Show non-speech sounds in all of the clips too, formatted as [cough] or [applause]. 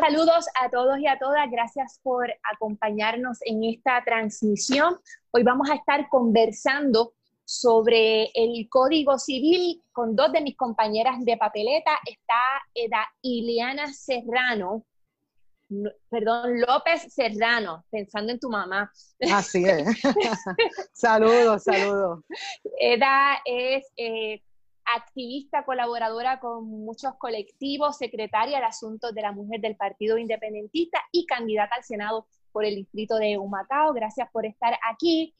Saludos a todos y a todas. Gracias por acompañarnos en esta transmisión. Hoy vamos a estar conversando sobre el Código Civil con dos de mis compañeras de papeleta. Está Eda Ileana Serrano, perdón, López Serrano, pensando en tu mamá. Así es. [laughs] saludos, saludos. [laughs] Eda es eh, activista, colaboradora con muchos colectivos, secretaria de Asuntos de la Mujer del Partido Independentista y candidata al Senado por el distrito de Humacao. Gracias por estar aquí.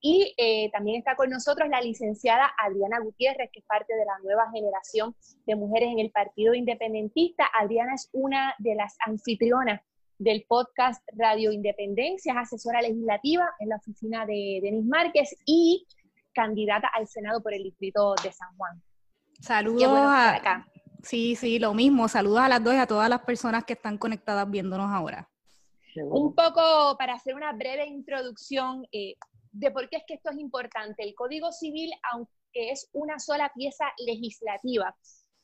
Y eh, también está con nosotros la licenciada Adriana Gutiérrez, que es parte de la nueva generación de mujeres en el Partido Independentista. Adriana es una de las anfitrionas del podcast Radio Independencia, es asesora legislativa en la oficina de Denis Márquez y candidata al Senado por el distrito de San Juan. Saludos a... acá. Sí, sí, lo mismo. Saludos a las dos y a todas las personas que están conectadas viéndonos ahora. Un poco para hacer una breve introducción eh, de por qué es que esto es importante. El Código Civil, aunque es una sola pieza legislativa,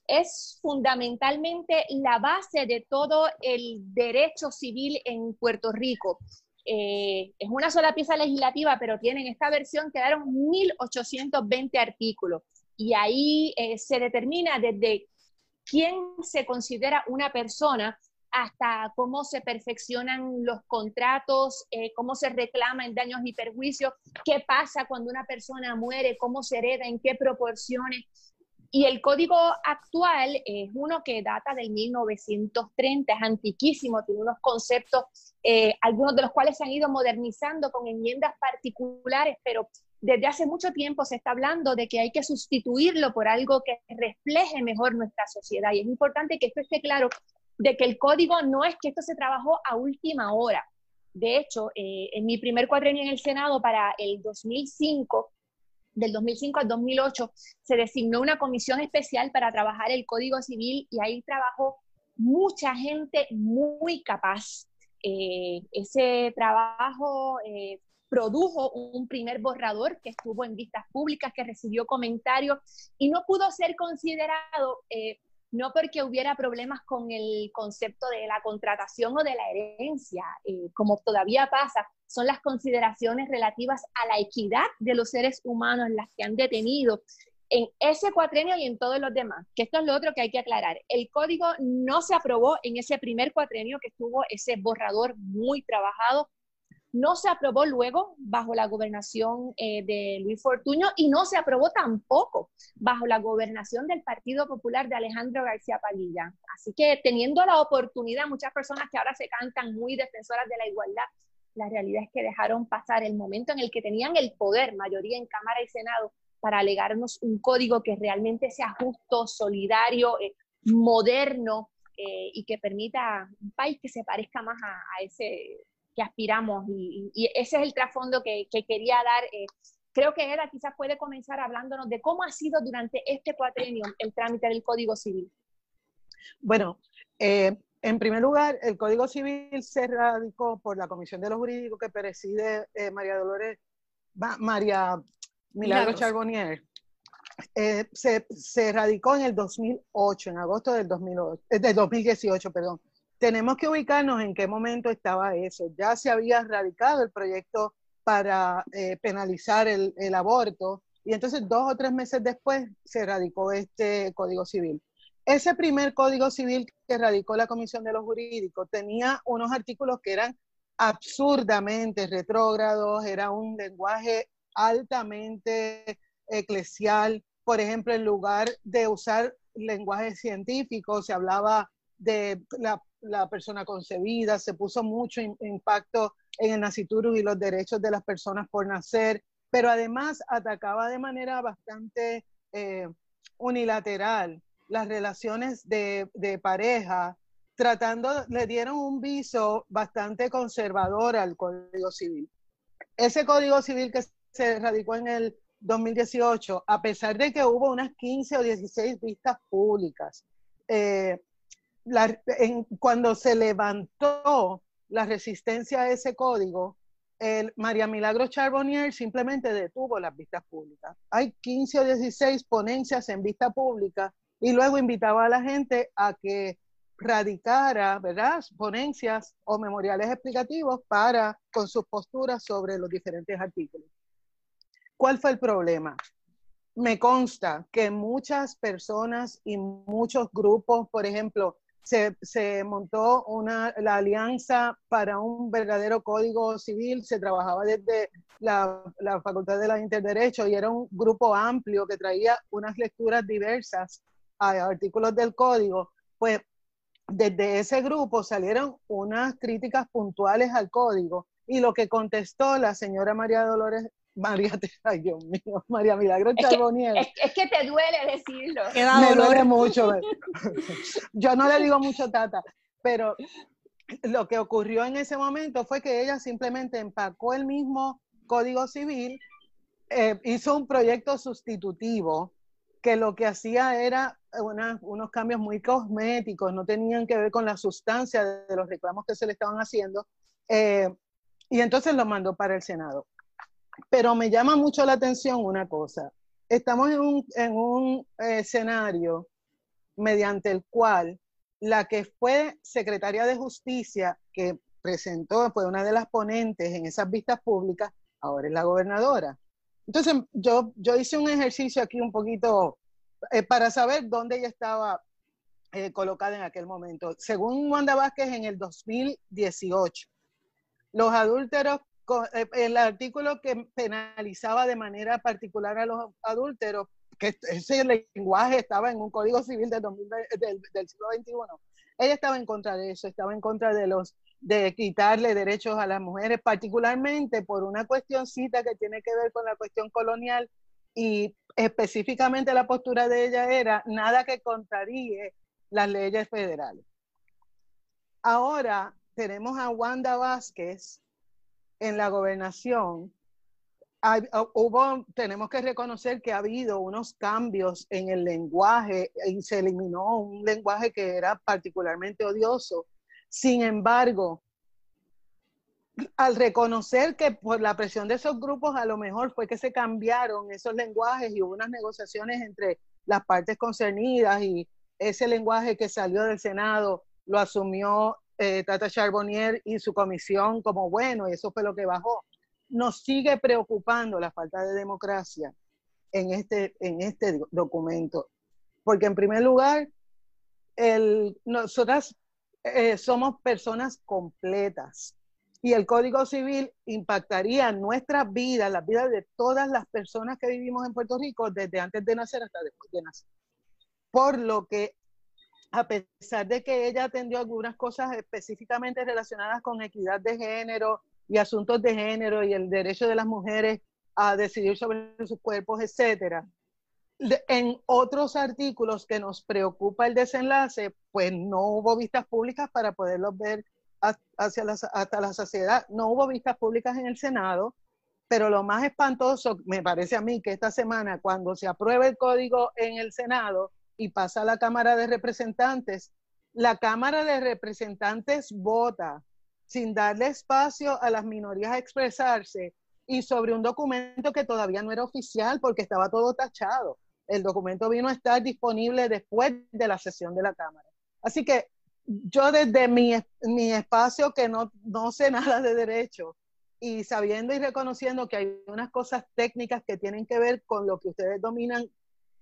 es fundamentalmente la base de todo el derecho civil en Puerto Rico. Eh, es una sola pieza legislativa, pero tienen esta versión, quedaron 1.820 artículos y ahí eh, se determina desde quién se considera una persona hasta cómo se perfeccionan los contratos, eh, cómo se reclaman daños y perjuicios, qué pasa cuando una persona muere, cómo se hereda, en qué proporciones. Y el código actual es uno que data del 1930, es antiquísimo, tiene unos conceptos, eh, algunos de los cuales se han ido modernizando con enmiendas particulares, pero desde hace mucho tiempo se está hablando de que hay que sustituirlo por algo que refleje mejor nuestra sociedad. Y es importante que esto esté claro, de que el código no es que esto se trabajó a última hora. De hecho, eh, en mi primer cuadrenio en el Senado para el 2005, del 2005 al 2008, se designó una comisión especial para trabajar el Código Civil y ahí trabajó mucha gente muy capaz. Eh, ese trabajo eh, produjo un primer borrador que estuvo en vistas públicas, que recibió comentarios y no pudo ser considerado, eh, no porque hubiera problemas con el concepto de la contratación o de la herencia, eh, como todavía pasa, son las consideraciones relativas a la equidad de los seres humanos las que han detenido en ese cuatrenio y en todos los demás, que esto es lo otro que hay que aclarar. El código no se aprobó en ese primer cuatrenio que estuvo ese borrador muy trabajado no se aprobó luego bajo la gobernación eh, de Luis Fortuño y no se aprobó tampoco bajo la gobernación del Partido Popular de Alejandro García Padilla. Así que teniendo la oportunidad, muchas personas que ahora se cantan muy defensoras de la igualdad, la realidad es que dejaron pasar el momento en el que tenían el poder, mayoría en Cámara y Senado, para alegarnos un código que realmente sea justo, solidario, eh, moderno eh, y que permita un país que se parezca más a ese que aspiramos y, ese es el trasfondo que, quería dar. Eh, creo que Eda quizás puede comenzar hablándonos de cómo ha sido durante este cuatrenio el trámite del Código Civil. Bueno, eh, en primer lugar, el Código Civil se radicó por la Comisión de los Jurídicos que preside eh, María Dolores, María Milagro Charbonnier. se, se, radicó en el 2008, en agosto del 2008, de 2018, perdón tenemos que ubicarnos en qué momento estaba eso. Ya se había radicado el proyecto para eh, penalizar el, aborto y entonces dos o tres meses después se radicó este Código Civil. Ese primer Código Civil que radicó la Comisión de los Jurídicos tenía unos artículos que eran absurdamente retrógrados, era un lenguaje altamente eclesial. Por ejemplo, en lugar de usar lenguaje científico, se hablaba de la la persona concebida, se puso mucho impacto en el naciturus y los derechos de las personas por nacer, pero además atacaba de manera bastante eh, unilateral las relaciones de, pareja, tratando, le dieron un viso bastante conservador al Código Civil. Ese Código Civil que se radicó en el 2018, a pesar de que hubo unas 15 o 16 vistas públicas, eh, cuando se levantó la resistencia a ese código, María Milagro Charbonnier simplemente detuvo las vistas públicas. Hay 15 o 16 ponencias en vista pública y luego invitaba a la gente a que radicara, ¿verdad? Ponencias o memoriales explicativos para, con sus posturas sobre los diferentes artículos. ¿Cuál fue el problema? Me consta que muchas personas y muchos grupos, por ejemplo, se, montó una, la alianza para un verdadero código civil, se trabajaba desde la, la Facultad de la Interderecho y era un grupo amplio que traía unas lecturas diversas a artículos del código, pues desde ese grupo salieron unas críticas puntuales al código y lo que contestó la señora María Dolores María, ay Dios mío, [laughs] María Milagro Charbonier. Es, que te duele decirlo. Me duele mucho. [laughs] Yo no le digo mucho tata, pero lo que ocurrió en ese momento fue que ella simplemente empacó el mismo código civil, eh, hizo un proyecto sustitutivo que lo que hacía era unos cambios muy cosméticos, no tenían que ver con la sustancia de los reclamos que se le estaban haciendo, eh, y entonces lo mandó para el Senado. Pero me llama mucho la atención una cosa. Estamos en un, en un eh, escenario mediante el cual la que fue secretaria de justicia, que presentó, fue una de las ponentes en esas vistas públicas, ahora es la gobernadora. Entonces, yo, yo hice un ejercicio aquí un poquito eh, para saber dónde ella estaba eh, colocada en aquel momento. Según Wanda Vázquez, en el 2018, los adúlteros eh, el artículo que penalizaba de manera particular a los adúlteros, que ese lenguaje estaba en un código civil del, del, siglo XXI, ella estaba en contra de eso, estaba en contra de los de quitarle derechos a las mujeres, particularmente por una cuestioncita que tiene que ver con la cuestión colonial y específicamente la postura de ella era nada que contraríe las leyes federales. Ahora tenemos a Wanda Vázquez, en la gobernación, hubo, tenemos que reconocer que ha habido unos cambios en el lenguaje y se eliminó un lenguaje que era particularmente odioso. Sin embargo, al reconocer que por la presión de esos grupos a lo mejor fue que se cambiaron esos lenguajes y hubo unas negociaciones entre las partes concernidas y ese lenguaje que salió del Senado lo asumió eh, Tata Charbonnier y su comisión como bueno, y eso fue lo que bajó. Nos sigue preocupando la falta de democracia en este, en este documento, porque en primer lugar, el, nosotras eh, somos personas completas y el Código Civil impactaría nuestras vidas, las vidas de todas las personas que vivimos en Puerto Rico desde antes de nacer hasta después de nacer. Por lo que a pesar de que ella atendió algunas cosas específicamente relacionadas con equidad de género y asuntos de género y el derecho de las mujeres a decidir sobre sus cuerpos, etcétera. En otros artículos que nos preocupa el desenlace, pues no hubo vistas públicas para poderlos ver hacia hasta la saciedad. No hubo vistas públicas en el Senado, pero lo más espantoso me parece a mí que esta semana, cuando se apruebe el código en el Senado, y pasa a la Cámara de Representantes, la Cámara de Representantes vota sin darle espacio a las minorías a expresarse y sobre un documento que todavía no era oficial porque estaba todo tachado. El documento vino a estar disponible después de la sesión de la Cámara. Así que yo desde mi, mi espacio que no, no sé [laughs] nada de derecho y sabiendo y reconociendo que hay unas cosas técnicas que tienen que ver con lo que ustedes dominan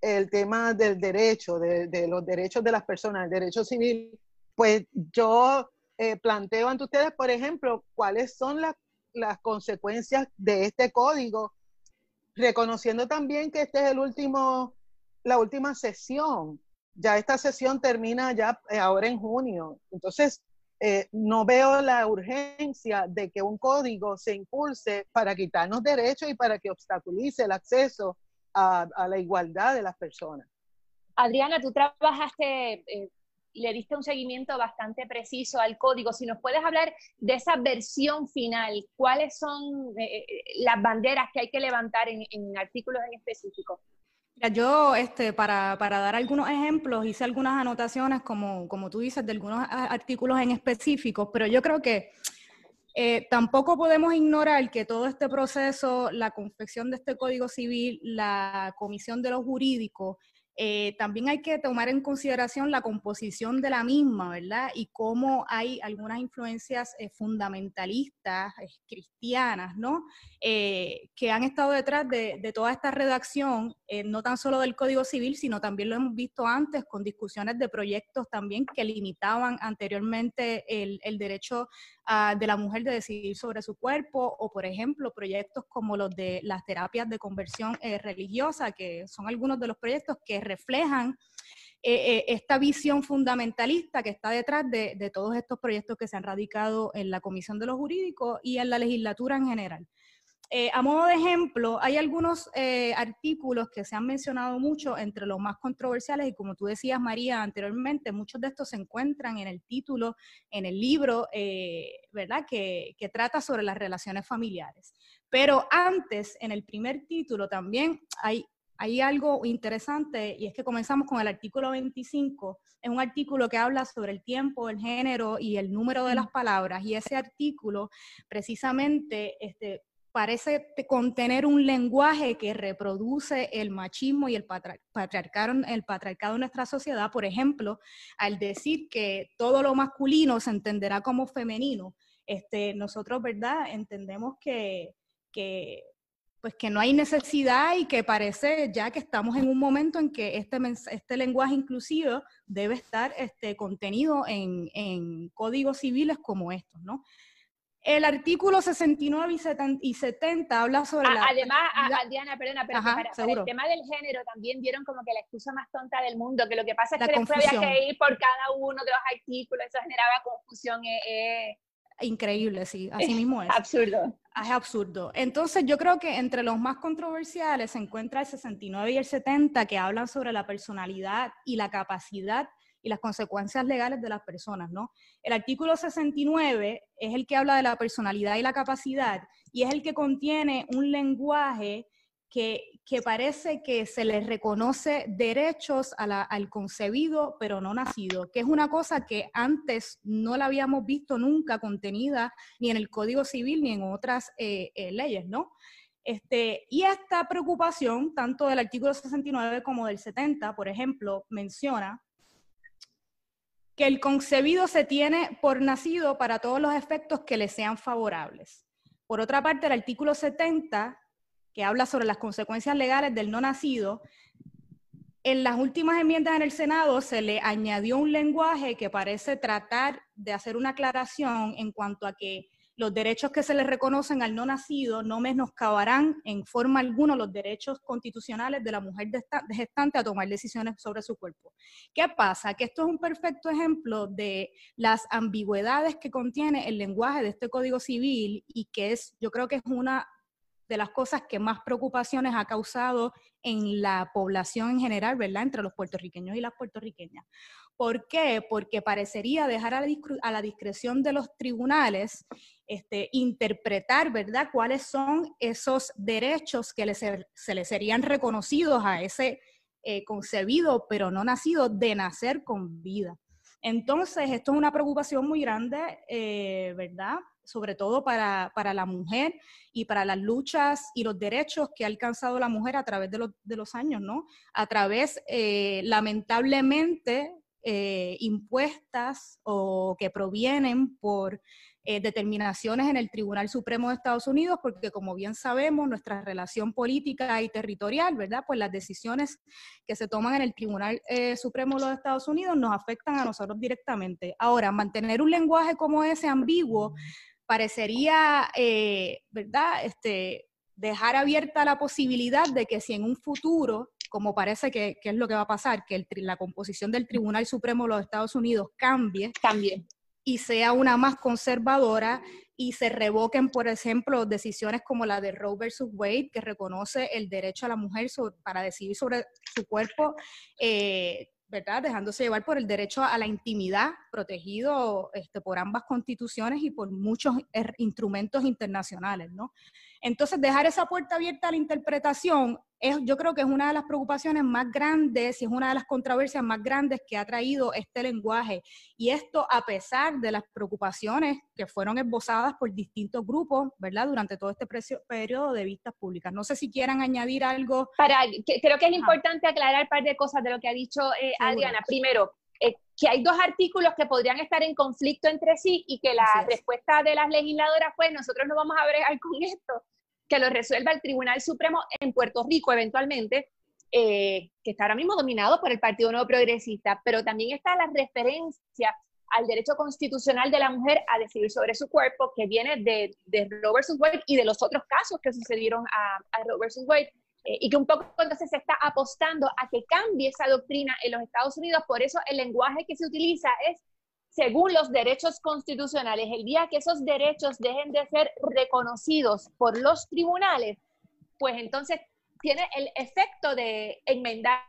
el tema del derecho, de, los derechos de las personas, el derecho civil, pues yo eh, planteo ante ustedes, por ejemplo, cuáles son las, consecuencias de este código, reconociendo también que este es el último, la última sesión. Ya esta sesión termina ya eh, ahora en junio. Entonces, eh, no veo la urgencia de que un código se impulse para quitarnos derechos y para que obstaculice el acceso a, la igualdad de las personas. Adriana, tú trabajaste eh, le diste un seguimiento bastante preciso al código. Si nos puedes hablar de esa versión final, ¿cuáles son eh, eh, las banderas que hay que levantar en, artículos en específico? Yo, este, para, para, dar algunos ejemplos, hice algunas anotaciones, como, como tú dices, de algunos artículos en específico, pero yo creo que eh, tampoco podemos ignorar que todo este proceso, la confección de este Código Civil, la comisión de los jurídicos, eh, también hay que tomar en consideración la composición de la misma, ¿verdad? Y cómo hay algunas influencias eh, fundamentalistas, cristianas, ¿no? que han estado detrás de, toda esta redacción, no tan solo del Código Civil, sino también lo hemos visto antes con discusiones de proyectos también que limitaban anteriormente el, el derecho ah, de la mujer de decidir sobre su cuerpo, o por ejemplo, proyectos como los de las terapias de conversión religiosa, que son algunos de los proyectos que reflejan eh, eh, esta visión fundamentalista que está detrás de, todos estos proyectos que se han radicado en la Comisión de los Jurídicos y en la legislatura en general. Eh, a modo de ejemplo, hay algunos artículos que se han mencionado mucho entre los más controversiales y como tú decías, María, anteriormente, muchos de estos se encuentran en el título, en el libro, ¿verdad?, que, que trata sobre las relaciones familiares. Pero antes, en el primer título también hay hay algo interesante y es que comenzamos con el artículo 25. Es un artículo que habla sobre el tiempo, el género y el número de las palabras. Y ese artículo precisamente este, parece contener un lenguaje que reproduce el machismo y el patriarcado, el patriarcado en nuestra sociedad. Por ejemplo, al decir que todo lo masculino se entenderá como femenino, este, nosotros, ¿verdad? Entendemos que, que pues que no hay necesidad y que parece ya que estamos en un momento en que este, este lenguaje inclusivo debe estar este, contenido en, en códigos civiles como estos, ¿no? El artículo 69 y 70 habla sobre la... Además, Diana, perdona, pero para, el tema del género también dieron como que la excusa más tonta del mundo, que lo que pasa es que después había que ir por cada uno de los artículos, eso generaba confusión. Eh, eh, increíble, sí, así mismo es. absurdo. Es absurdo. Entonces yo creo que entre los más controversiales se encuentra el 69 y el 70 que hablan sobre la personalidad y la capacidad y las consecuencias legales de las personas, ¿no? El artículo 69 es el que habla de la personalidad y la capacidad y es el que contiene un lenguaje que, parece que se les reconoce derechos al concebido pero no nacido, que es una cosa que antes no la habíamos visto nunca contenida ni en el Código Civil ni en otras eh, eh, leyes, ¿no? Este, y esta preocupación, tanto del artículo 69 como del 70, por ejemplo, menciona que el concebido se tiene por nacido para todos los efectos que le sean favorables. Por otra parte, el artículo 70 que habla sobre las consecuencias legales del no nacido, en las últimas enmiendas en el Senado se le añadió un lenguaje que parece tratar de hacer una aclaración en cuanto a que los derechos que se le reconocen al no nacido no menoscabarán en forma alguna los derechos constitucionales de la mujer gestante a tomar decisiones sobre su cuerpo. ¿Qué pasa? Que esto es un perfecto ejemplo de las ambigüedades que contiene el lenguaje de este Código Civil y que es, yo creo que es una de las cosas que más preocupaciones ha causado en la población en general, ¿verdad? Entre los puertorriqueños y las puertorriqueñas. ¿Por qué? Porque parecería dejar a la, discreción de los tribunales este, interpretar, ¿verdad?, cuáles son esos derechos que se les serían reconocidos a ese eh, concebido, pero no nacido, de nacer con vida. Entonces, esto es una preocupación muy grande, eh, ¿verdad? sobre todo para, la mujer y para las luchas y los derechos que ha alcanzado la mujer a través de, los años, ¿no? A través, eh, lamentablemente, eh, impuestas o que provienen por eh, determinaciones en el Tribunal Supremo de Estados Unidos, porque como bien sabemos, nuestra relación política y territorial, ¿verdad? Pues las decisiones que se toman en el Tribunal Supremo de los Estados Unidos nos afectan a nosotros directamente. Ahora, mantener un lenguaje como ese ambiguo parecería, eh, ¿verdad? Este, dejar abierta la posibilidad de que si en un futuro, como parece que, es lo que va a pasar, que la composición del Tribunal Supremo de los Estados Unidos cambie, cambie y sea una más conservadora y se revoquen, por ejemplo, decisiones como la de Roe versus Wade, que reconoce el derecho a la mujer para decidir sobre su cuerpo, eh, ¿verdad? Dejándose llevar por el derecho a la intimidad protegido este, por ambas constituciones y por muchos er, instrumentos internacionales, ¿no? Entonces, dejar esa puerta abierta a la interpretación es, yo creo que es una de las preocupaciones más grandes y es una de las controversias más grandes que ha traído este lenguaje. Y esto a pesar de las preocupaciones que fueron esbozadas por distintos grupos, ¿verdad? Durante todo este periodo de vistas públicas. No sé si quieran añadir algo. Para, creo que es importante aclarar un par de cosas de lo que ha dicho eh, Adriana. Primero, que hay dos artículos que podrían estar en conflicto entre sí y que la respuesta de las legisladoras fue, nosotros no vamos a bregar con esto, que lo resuelva el Tribunal Supremo en Puerto Rico eventualmente, eh, que está ahora mismo dominado por el Partido Nuevo Progresista, pero también está la referencia al derecho constitucional de la mujer a decidir sobre su cuerpo, que viene de, de Robert Wade y de los otros casos que sucedieron a, a Robert Wade, eh, y que un poco entonces se está apostando a que cambie esa doctrina en los Estados Unidos. Por eso el lenguaje que se utiliza es según los derechos constitucionales. El día que esos derechos dejen de ser reconocidos por los tribunales, pues entonces tiene el efecto de enmendar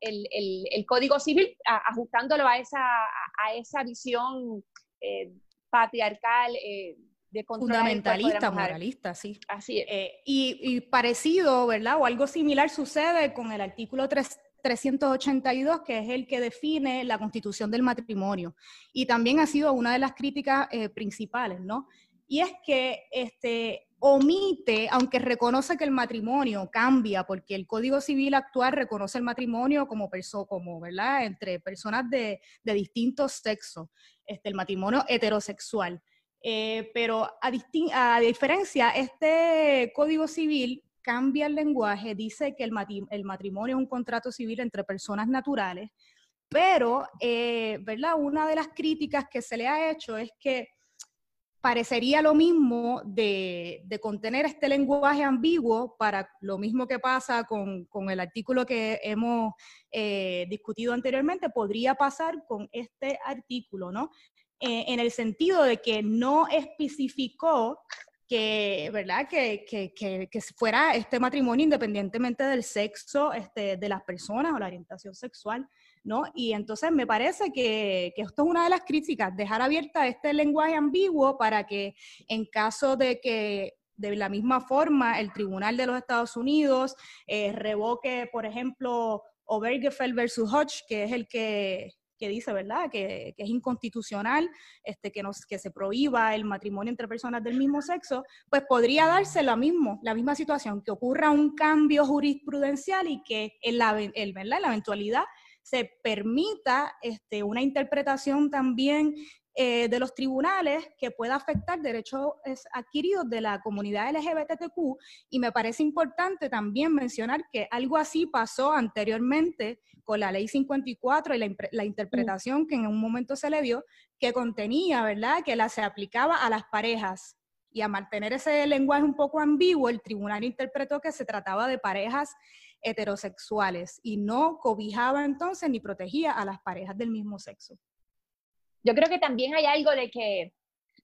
el, el, Código Civil, ajustándolo a esa, a, esa visión eh, patriarcal. Eh, fundamentalista, moralista, sí. Así es. Eh, y, parecido, ¿verdad? O algo similar sucede con el artículo 382, que es el que define la constitución del matrimonio. Y también ha sido una de las críticas eh, principales, ¿no? Y es que este, omite, aunque reconoce que el matrimonio cambia, porque el Código Civil actual reconoce el matrimonio como, perso como ¿verdad? Entre personas de, de distintos sexos, este, el matrimonio heterosexual. Eh, pero a, diferencia, este Código Civil cambia el lenguaje, dice que el, matrimonio es un contrato civil entre personas naturales, pero, eh, ¿verdad? Una de las críticas que se le ha hecho es que parecería lo mismo de, contener este lenguaje ambiguo para lo mismo que pasa con, el artículo que hemos eh, discutido anteriormente, podría pasar con este artículo, ¿no? Eh, en el sentido de que no especificó que, ¿verdad? Que, que, que, fuera este matrimonio independientemente del sexo este, de las personas o la orientación sexual, ¿no? Y entonces me parece que, esto es una de las críticas, dejar abierta este lenguaje ambiguo para que en caso de que de la misma forma el Tribunal de los Estados Unidos eh, revoque, por ejemplo, Obergefell versus Hodge, que es el que que dice, ¿verdad?, que, es inconstitucional este, que, nos, que se prohíba el matrimonio entre personas del mismo sexo, pues podría darse lo mismo, la misma situación, que ocurra un cambio jurisprudencial y que en la, el, ¿verdad? En la eventualidad se permita este, una interpretación también eh, de los tribunales que pueda afectar derechos adquiridos de la comunidad LGBTQ y me parece importante también mencionar que algo así pasó anteriormente con la ley 54 y la, la interpretación que en un momento se le dio que contenía, ¿verdad?, que la se aplicaba a las parejas. Y a mantener ese lenguaje un poco ambiguo, el tribunal interpretó que se trataba de parejas heterosexuales y no cobijaba entonces ni protegía a las parejas del mismo sexo yo creo que también hay algo de que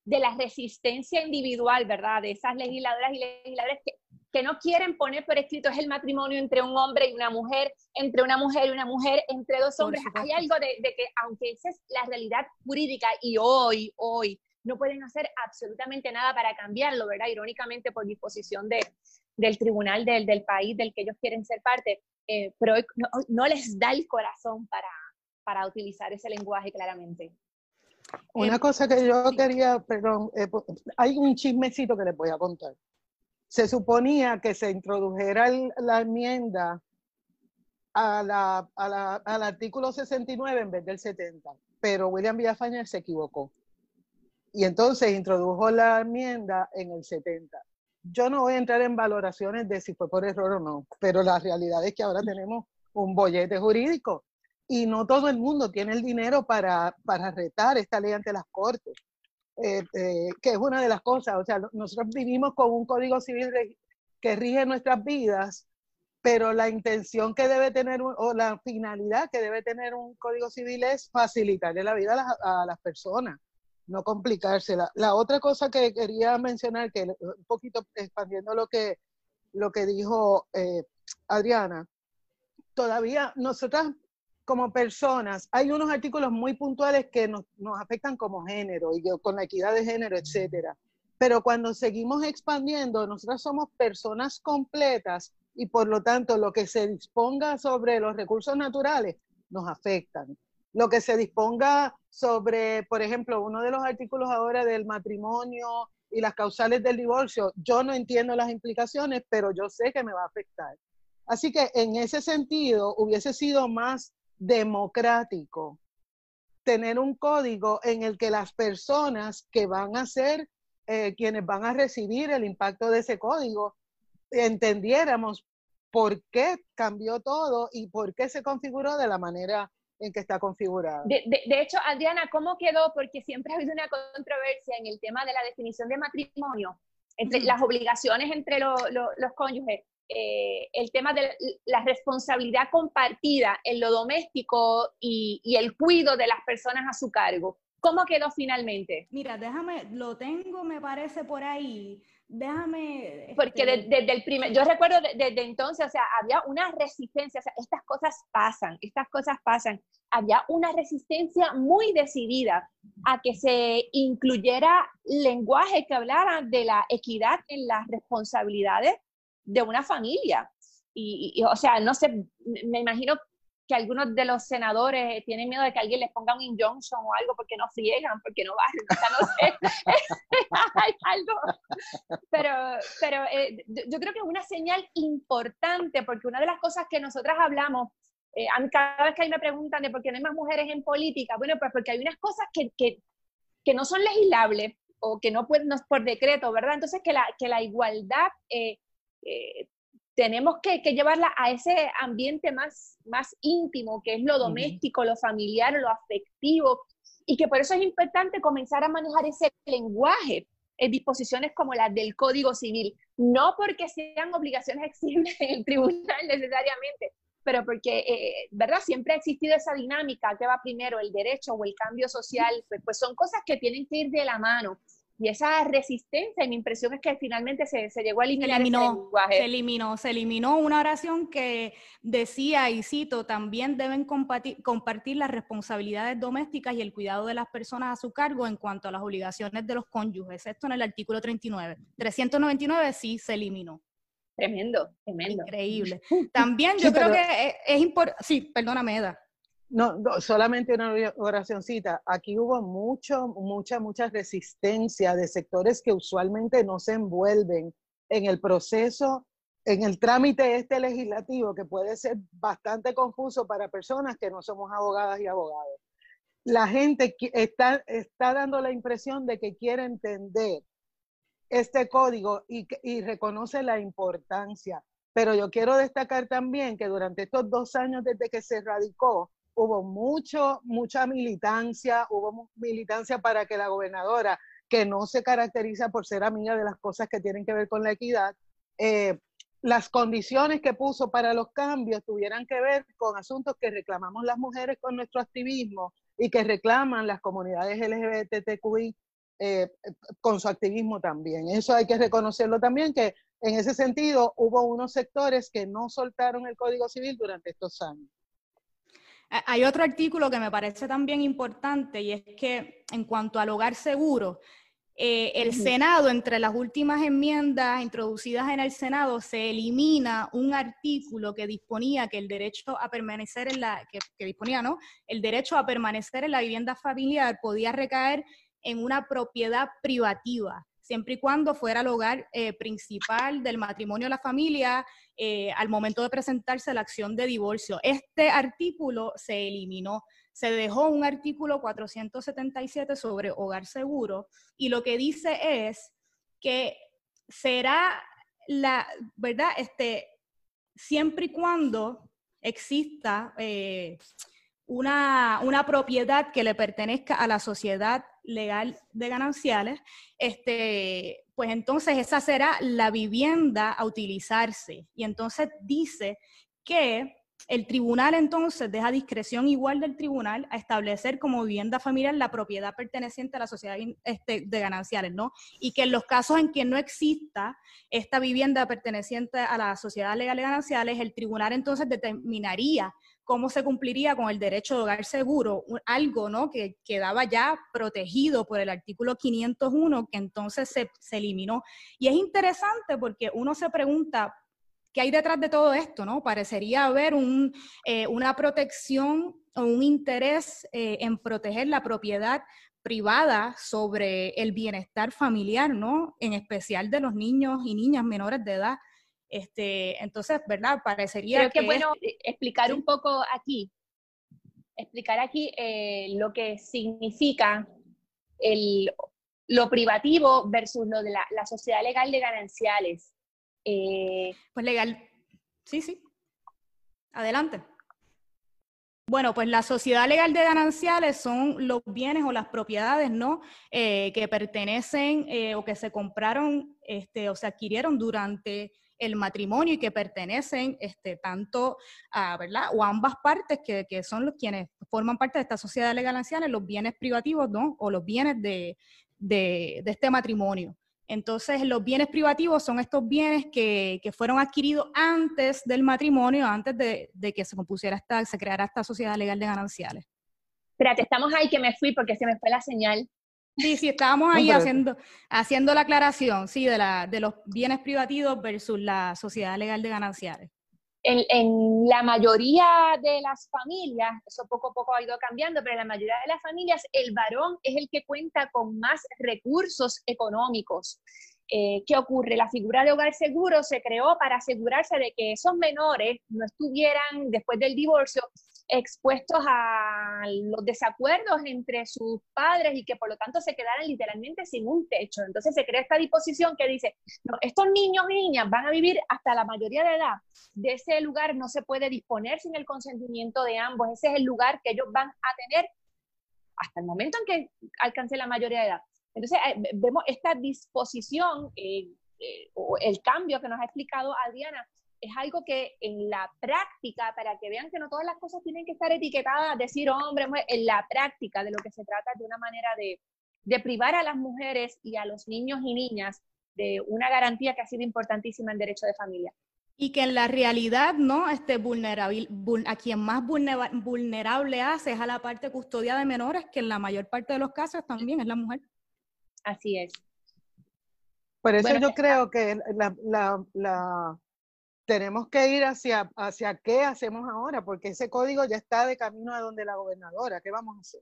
de la resistencia individual, ¿verdad? De esas legisladoras y legisladores que, que no quieren poner por escrito es el matrimonio entre un hombre y una mujer, entre una mujer y una mujer, entre dos hombres. Hay algo de, de, que, aunque esa es la realidad jurídica y hoy, hoy, no pueden hacer absolutamente nada para cambiarlo, ¿verdad? Irónicamente por disposición de, del tribunal del, del país del que ellos quieren ser parte, eh, pero no, no, les da el corazón para, para utilizar ese lenguaje claramente. Una em, cosa que yo quería, perdón, eh, hay un chismecito que les voy a contar. Se suponía que se introdujera la enmienda a la, al artículo 69 en vez del 70, pero William Villafaña se equivocó. Y entonces introdujo la enmienda en el 70. Yo no voy a entrar en valoraciones de si fue por error o no, pero la realidad es que ahora tenemos un bollete jurídico y no todo el mundo tiene el dinero para, para retar esta ley ante las cortes, eh, eh, que es una de las cosas. O sea, nosotros vivimos con un código civil que rige nuestras vidas, pero la intención que debe tener, o la finalidad que debe tener un código civil es facilitarle la vida a las, personas, no complicársela. La otra cosa que quería mencionar, que un poquito expandiendo lo que, lo que dijo eh, Adriana, todavía nosotras como personas, hay unos artículos muy puntuales que nos, nos afectan como género y con la equidad de género, etcétera. pero cuando seguimos expandiendo, nosotros somos personas completas y por lo tanto lo que se disponga sobre los recursos naturales nos afectan. Lo que se disponga sobre, por ejemplo, uno de los artículos ahora del matrimonio y las causales del divorcio, yo no entiendo las implicaciones, pero yo sé que me va a afectar. Así que en ese sentido hubiese sido más democrático tener un código en el que las personas que van a ser eh, quienes van a recibir el impacto de ese código entendiéramos por qué cambió todo y por qué se configuró de la manera en que está configurado. De, hecho, Adriana, ¿cómo quedó? Porque siempre ha habido una controversia en el tema de la definición de matrimonio, entre las obligaciones entre los cónyuges. Eh, el tema de la responsabilidad compartida en lo doméstico y, el cuidado de las personas a su cargo. ¿Cómo quedó finalmente? Mira, déjame, lo tengo, me parece por ahí. Déjame. Porque este, desde el primer, yo recuerdo desde entonces, o sea, había una resistencia, o sea, estas cosas pasan, estas cosas pasan. Había una resistencia muy decidida a que se incluyera lenguaje que hablara de la equidad en las responsabilidades de una familia. Y, o sea, no sé, me imagino que algunos de los senadores tienen miedo de que alguien les ponga un injunction o algo porque no friegan, porque no barren, o sea, no sé, [laughs] hay algo. Pero, pero eh, yo creo que es una señal importante porque una de las cosas que nosotras hablamos, eh, cada vez que ahí me preguntan de por qué no hay más mujeres en política, bueno, pues porque hay unas cosas que, que, que no son legislables o que no pueden, no, por decreto, ¿verdad? Entonces que la, que la igualdad... Eh, eh, tenemos que, llevarla a ese ambiente más, más íntimo, que es lo doméstico, lo familiar, lo afectivo, y que por eso es importante comenzar a manejar ese lenguaje en disposiciones como las del Código Civil, no porque sean obligaciones [laughs] exigibles en el tribunal necesariamente, pero porque, eh, ¿verdad? Siempre ha existido esa dinámica, que va primero, el derecho o el cambio social, pues, pues son cosas que tienen que ir de la mano y esa resistencia, y mi impresión es que finalmente se, se llegó a eliminar se eliminó, lenguaje. Se eliminó, se eliminó una oración que decía, y cito, también deben compartir, compartir las responsabilidades domésticas y el cuidado de las personas a su cargo en cuanto a las obligaciones de los cónyuges. Esto en el artículo 39. 399 sí se eliminó. Tremendo, tremendo. Increíble. [laughs] También yo creo que es, es importante, sí, perdóname, Eda. No, solamente una oracióncita. Aquí hubo mucho, mucha, mucha resistencia de sectores que usualmente no se envuelven en el proceso, en el trámite este legislativo, que puede ser bastante confuso para personas que no somos abogadas y abogados. La gente está, está dando la impresión de que quiere entender este código y, y reconoce la importancia. Pero yo quiero destacar también que durante estos dos años desde que se radicó, hubo mucho, mucha militancia, hubo militancia para que la gobernadora, que no se caracteriza por ser amiga de las cosas que tienen que ver con la equidad, eh, las condiciones que puso para los cambios tuvieran que ver con asuntos que reclamamos las mujeres con nuestro activismo y que reclaman las comunidades LGBTQI eh, con su activismo también. Eso hay que reconocerlo también, que en ese sentido hubo unos sectores que no soltaron el Código Civil durante estos años. Hay otro artículo que me parece también importante y es que en cuanto al hogar seguro, eh, el Senado, entre las últimas enmiendas introducidas en el Senado, se elimina un artículo que disponía que el derecho a permanecer en la, que, que disponía, ¿no? El derecho a permanecer en la vivienda familiar podía recaer en una propiedad privativa siempre y cuando fuera el hogar eh, principal del matrimonio de la familia eh, al momento de presentarse la acción de divorcio. Este artículo se eliminó. Se dejó un artículo 477 sobre hogar seguro y lo que dice es que será la, ¿verdad? Este, siempre y cuando exista eh, una, una, propiedad que le pertenezca a la sociedad legal de gananciales, este, pues entonces esa será la vivienda a utilizarse. Y entonces dice que el tribunal entonces deja discreción igual del tribunal a establecer como vivienda familiar la propiedad perteneciente a la sociedad este, de gananciales, ¿no? Y que en los casos en que no exista esta vivienda perteneciente a la sociedad legal de gananciales, el tribunal entonces determinaría cómo se cumpliría con el derecho de hogar seguro, algo ¿no? que quedaba ya protegido por el artículo 501, que entonces se, eliminó. Y es interesante porque uno se pregunta, ¿qué hay detrás de todo esto? ¿no? Parecería haber un, eh, una protección o un interés eh, en proteger la propiedad privada sobre el bienestar familiar, ¿no? En especial de los niños y niñas menores de edad. Este, entonces, ¿verdad? Parecería Creo que, es bueno eh, explicar un poco aquí, explicar aquí eh, lo que significa el, lo privativo versus lo de la, sociedad legal de gananciales. Eh, pues legal, sí, sí. Adelante. Bueno, pues la sociedad legal de gananciales son los bienes o las propiedades, ¿no? que pertenecen o que se compraron este, o se adquirieron durante el matrimonio y que pertenecen este, tanto a, ¿verdad? O ambas partes que, que, son los quienes forman parte de esta sociedad legal anciana, los bienes privativos, ¿no? O los bienes de, de, de este matrimonio. Entonces, los bienes privativos son estos bienes que, que fueron adquiridos antes del matrimonio, antes de, de, que se compusiera esta, se creara esta sociedad legal de gananciales. Espérate, estamos ahí que me fui porque se me fue la señal. Sí, sí, estábamos ahí haciendo, haciendo la aclaración, sí, de, la, de los bienes privativos versus la sociedad legal de gananciales. En, en, la mayoría de las familias, eso poco a poco ha ido cambiando, pero en la mayoría de las familias el varón es el que cuenta con más recursos económicos. Eh, ¿Qué ocurre? La figura de hogar seguro se creó para asegurarse de que esos menores no estuvieran después del divorcio expuestos a los desacuerdos entre sus padres y que por lo tanto se quedaran literalmente sin un techo. Entonces se crea esta disposición que dice, no, estos niños y niñas van a vivir hasta la mayoría de edad. De ese lugar no se puede disponer sin el consentimiento de ambos. Ese es el lugar que ellos van a tener hasta el momento en que alcance la mayoría de edad. Entonces eh, vemos esta disposición eh, eh, o el cambio que nos ha explicado Adriana es algo que en la práctica, para que vean que no todas las cosas tienen que estar etiquetadas, decir hombre, mujer, en la práctica de lo que se trata de una manera de, de privar a las mujeres y a los niños y niñas de una garantía que ha sido importantísima en derecho de familia. Y que en la realidad, ¿no? Este vulnerable, a quien más vulnerable hace es a la parte custodia de menores, que en la mayor parte de los casos también es la mujer. Así es. Por eso yo creo que la, la tenemos que ir hacia, hacia qué hacemos ahora, porque ese código ya está de camino a donde la gobernadora. ¿Qué vamos a hacer?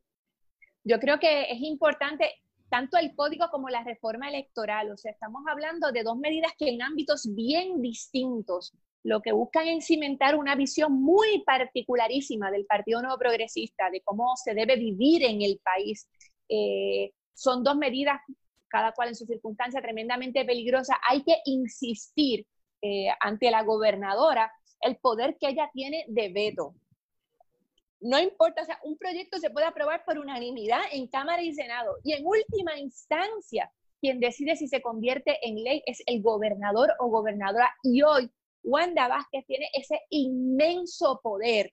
Yo creo que es importante tanto el código como la reforma electoral. O sea, estamos hablando de dos medidas que en ámbitos bien distintos lo que buscan es cimentar una visión muy particularísima del Partido Nuevo Progresista, de cómo se debe vivir en el país. Eh, son dos medidas, cada cual en su circunstancia, tremendamente peligrosas. Hay que insistir eh, ante la gobernadora el poder que ella tiene de veto. No importa, o sea, un proyecto se puede aprobar por unanimidad en Cámara y Senado y en última instancia quien decide si se convierte en ley es el gobernador o gobernadora y hoy Wanda Vázquez tiene ese inmenso poder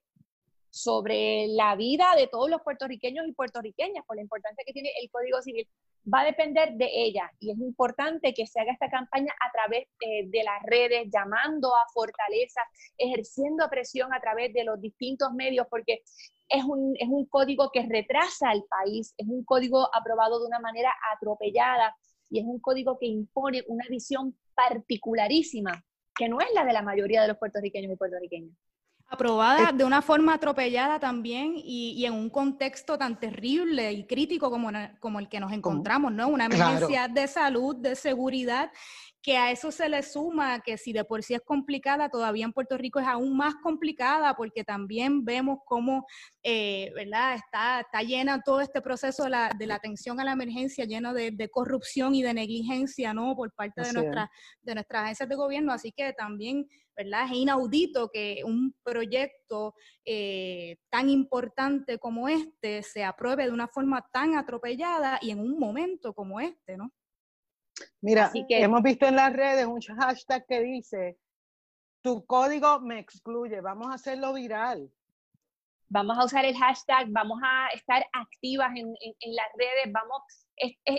sobre la vida de todos los puertorriqueños y puertorriqueñas por la importancia que tiene el Código Civil va a depender de ella y es importante que se haga esta campaña a través eh, de las redes, llamando a fortaleza, ejerciendo presión a través de los distintos medios, porque es un, es un código que retrasa al país, es un código aprobado de una manera atropellada y es un código que impone una visión particularísima, que no es la de la mayoría de los puertorriqueños y puertorriqueñas. Aprobada de una forma atropellada también y, en un contexto tan terrible y crítico como, como el que nos encontramos, ¿no? Una emergencia de salud, de seguridad que a eso se le suma que si de por sí es complicada, todavía en Puerto Rico es aún más complicada porque también vemos cómo, eh, ¿verdad? Está, está llena todo este proceso de la, de la atención a la emergencia, lleno de, de, corrupción y de negligencia, ¿no? Por parte de, nuestra, de nuestras agencias de gobierno. Así que también, ¿verdad? Es inaudito que un proyecto eh, tan importante como este se apruebe de una forma tan atropellada y en un momento como este, ¿no? Mira, hemos visto en las redes un hashtag que dice, tu código me excluye, vamos a hacerlo viral. vamos a usar el hashtag, vamos a estar activas en, las redes, vamos,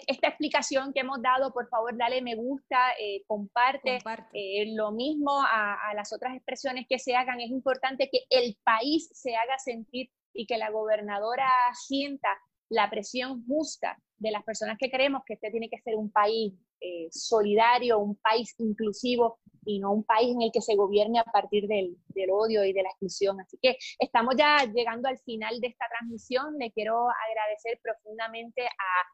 esta explicación que hemos dado, por favor, dale me gusta, eh, comparte, eh, lo mismo a, las otras expresiones que se hagan, es importante que el país se haga sentir y que la gobernadora sienta la presión justa de las personas que creemos que este tiene que ser un país eh, solidario, un país inclusivo y no un país en el que se gobierne a partir del, del, odio y de la exclusión. Así que estamos ya llegando al final de esta transmisión. Le quiero agradecer profundamente a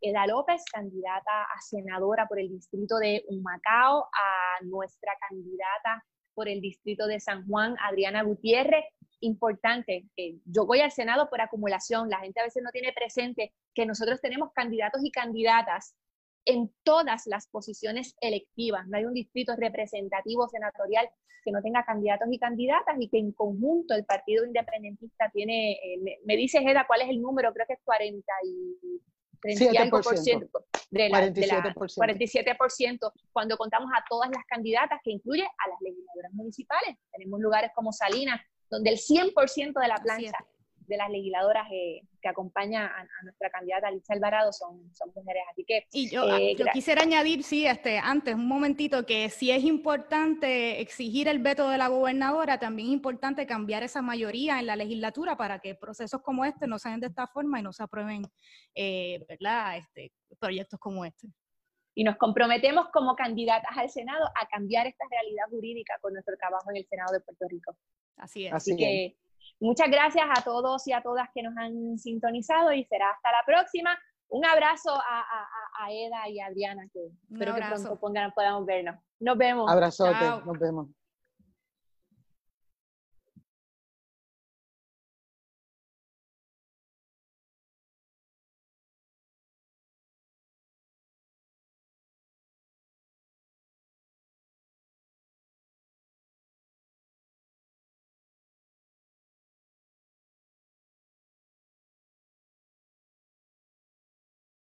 Eda López, candidata a senadora por el distrito de Humacao, a nuestra candidata por el distrito de San Juan, Adriana Gutiérrez. Importante, eh, yo voy al Senado por acumulación, la gente a veces no tiene presente que nosotros tenemos candidatos y candidatas en todas las posiciones electivas. No hay un distrito representativo senatorial que no tenga candidatos y candidatas y que en conjunto el Partido Independentista tiene, eh, me, dice Eda cuál es el número, creo que es 40 y 37% de la, 47%. cuando contamos a todas las candidatas que incluye a las legisladoras municipales. Tenemos lugares como Salinas, donde el 100% de la plancha de las legisladoras eh, que acompaña a, nuestra candidata Lisa Alvarado son, son mujeres. Así que. Y yo, eh, yo quisiera añadir, sí, este, antes, un momentito, que si es importante exigir el veto de la gobernadora, también es importante cambiar esa mayoría en la legislatura para que procesos como este no se den de esta forma y no se aprueben, eh, ¿verdad? Este, proyectos como este y nos comprometemos como candidatas al Senado a cambiar esta realidad jurídica con nuestro trabajo en el Senado de Puerto Rico. Así es. Así, que Muchas gracias a todos y a todas que nos han sintonizado y será hasta la próxima. Un abrazo a, Eda y a Adriana, que espero que pronto podamos vernos. Nos vemos. Abrazote, nos vemos.